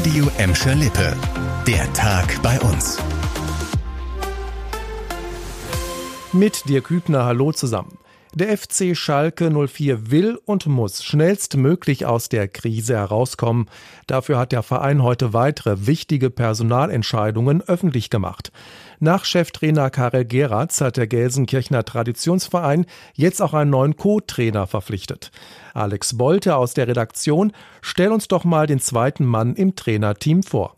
Radio Emscher Lippe. Der Tag bei uns. Mit dir Kübner, hallo zusammen. Der FC Schalke 04 will und muss schnellstmöglich aus der Krise herauskommen. Dafür hat der Verein heute weitere wichtige Personalentscheidungen öffentlich gemacht. Nach Cheftrainer Karel Geratz hat der Gelsenkirchener Traditionsverein jetzt auch einen neuen Co-Trainer verpflichtet. Alex Bolte aus der Redaktion, stell uns doch mal den zweiten Mann im Trainerteam vor.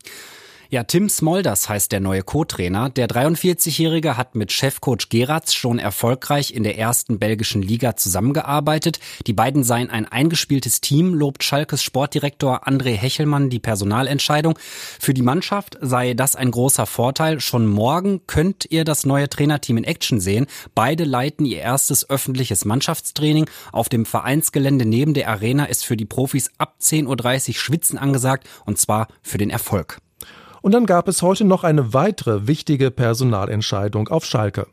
Ja, Tim Smolders heißt der neue Co-Trainer. Der 43-Jährige hat mit Chefcoach Geratz schon erfolgreich in der ersten belgischen Liga zusammengearbeitet. Die beiden seien ein eingespieltes Team, lobt Schalkes Sportdirektor André Hechelmann die Personalentscheidung. Für die Mannschaft sei das ein großer Vorteil. Schon morgen könnt ihr das neue Trainerteam in Action sehen. Beide leiten ihr erstes öffentliches Mannschaftstraining. Auf dem Vereinsgelände neben der Arena ist für die Profis ab 10.30 Uhr Schwitzen angesagt und zwar für den Erfolg. Und dann gab es heute noch eine weitere wichtige Personalentscheidung auf Schalke.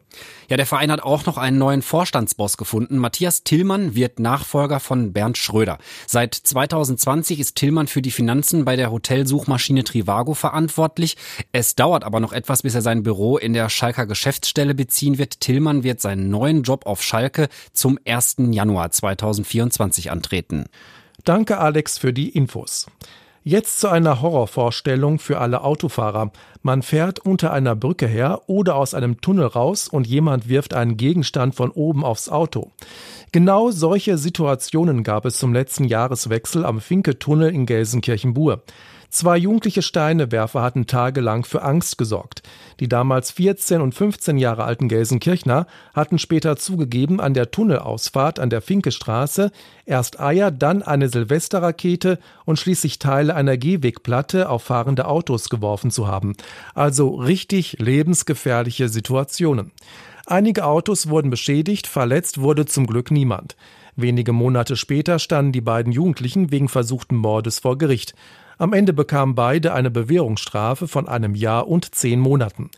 Ja, der Verein hat auch noch einen neuen Vorstandsboss gefunden. Matthias Tillmann wird Nachfolger von Bernd Schröder. Seit 2020 ist Tillmann für die Finanzen bei der Hotelsuchmaschine Trivago verantwortlich. Es dauert aber noch etwas, bis er sein Büro in der Schalker Geschäftsstelle beziehen wird. Tillmann wird seinen neuen Job auf Schalke zum 1. Januar 2024 antreten. Danke, Alex, für die Infos. Jetzt zu einer Horrorvorstellung für alle Autofahrer. Man fährt unter einer Brücke her oder aus einem Tunnel raus und jemand wirft einen Gegenstand von oben aufs Auto. Genau solche Situationen gab es zum letzten Jahreswechsel am Finke-Tunnel in Gelsenkirchen-Bur. Zwei jugendliche Steinewerfer hatten tagelang für Angst gesorgt. Die damals 14 und 15 Jahre alten Gelsenkirchner hatten später zugegeben, an der Tunnelausfahrt an der Finkestraße erst Eier, dann eine Silvesterrakete und schließlich Teile einer Gehwegplatte auf fahrende Autos geworfen zu haben. Also richtig lebensgefährliche Situationen. Einige Autos wurden beschädigt, verletzt wurde zum Glück niemand. Wenige Monate später standen die beiden Jugendlichen wegen versuchten Mordes vor Gericht. Am Ende bekamen beide eine Bewährungsstrafe von einem Jahr und zehn Monaten.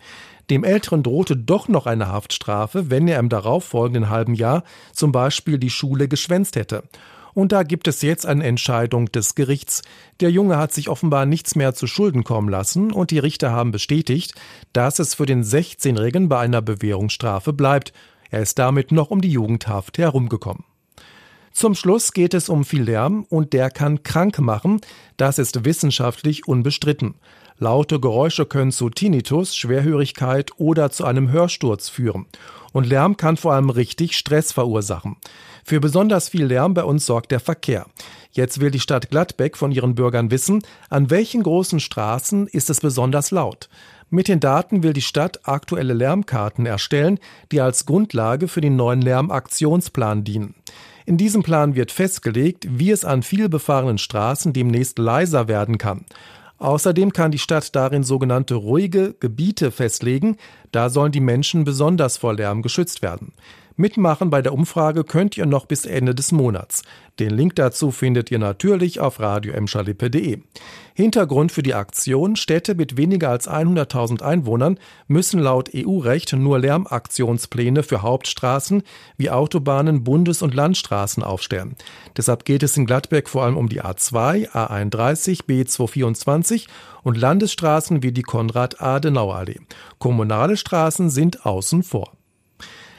Dem Älteren drohte doch noch eine Haftstrafe, wenn er im darauffolgenden halben Jahr zum Beispiel die Schule geschwänzt hätte. Und da gibt es jetzt eine Entscheidung des Gerichts. Der Junge hat sich offenbar nichts mehr zu Schulden kommen lassen und die Richter haben bestätigt, dass es für den 16-Jährigen bei einer Bewährungsstrafe bleibt. Er ist damit noch um die Jugendhaft herumgekommen. Zum Schluss geht es um viel Lärm und der kann krank machen. Das ist wissenschaftlich unbestritten. Laute Geräusche können zu Tinnitus, Schwerhörigkeit oder zu einem Hörsturz führen. Und Lärm kann vor allem richtig Stress verursachen. Für besonders viel Lärm bei uns sorgt der Verkehr. Jetzt will die Stadt Gladbeck von ihren Bürgern wissen, an welchen großen Straßen ist es besonders laut. Mit den Daten will die Stadt aktuelle Lärmkarten erstellen, die als Grundlage für den neuen Lärmaktionsplan dienen. In diesem Plan wird festgelegt, wie es an vielbefahrenen Straßen demnächst leiser werden kann. Außerdem kann die Stadt darin sogenannte ruhige Gebiete festlegen, da sollen die Menschen besonders vor Lärm geschützt werden. Mitmachen bei der Umfrage könnt ihr noch bis Ende des Monats. Den Link dazu findet ihr natürlich auf radioemschalippe.de. Hintergrund für die Aktion Städte mit weniger als 100.000 Einwohnern müssen laut EU-Recht nur Lärmaktionspläne für Hauptstraßen wie Autobahnen, Bundes- und Landstraßen aufstellen. Deshalb geht es in Gladbeck vor allem um die A2, A31, B224 und Landesstraßen wie die Konrad-Adenauer-Allee. Kommunale Straßen sind außen vor.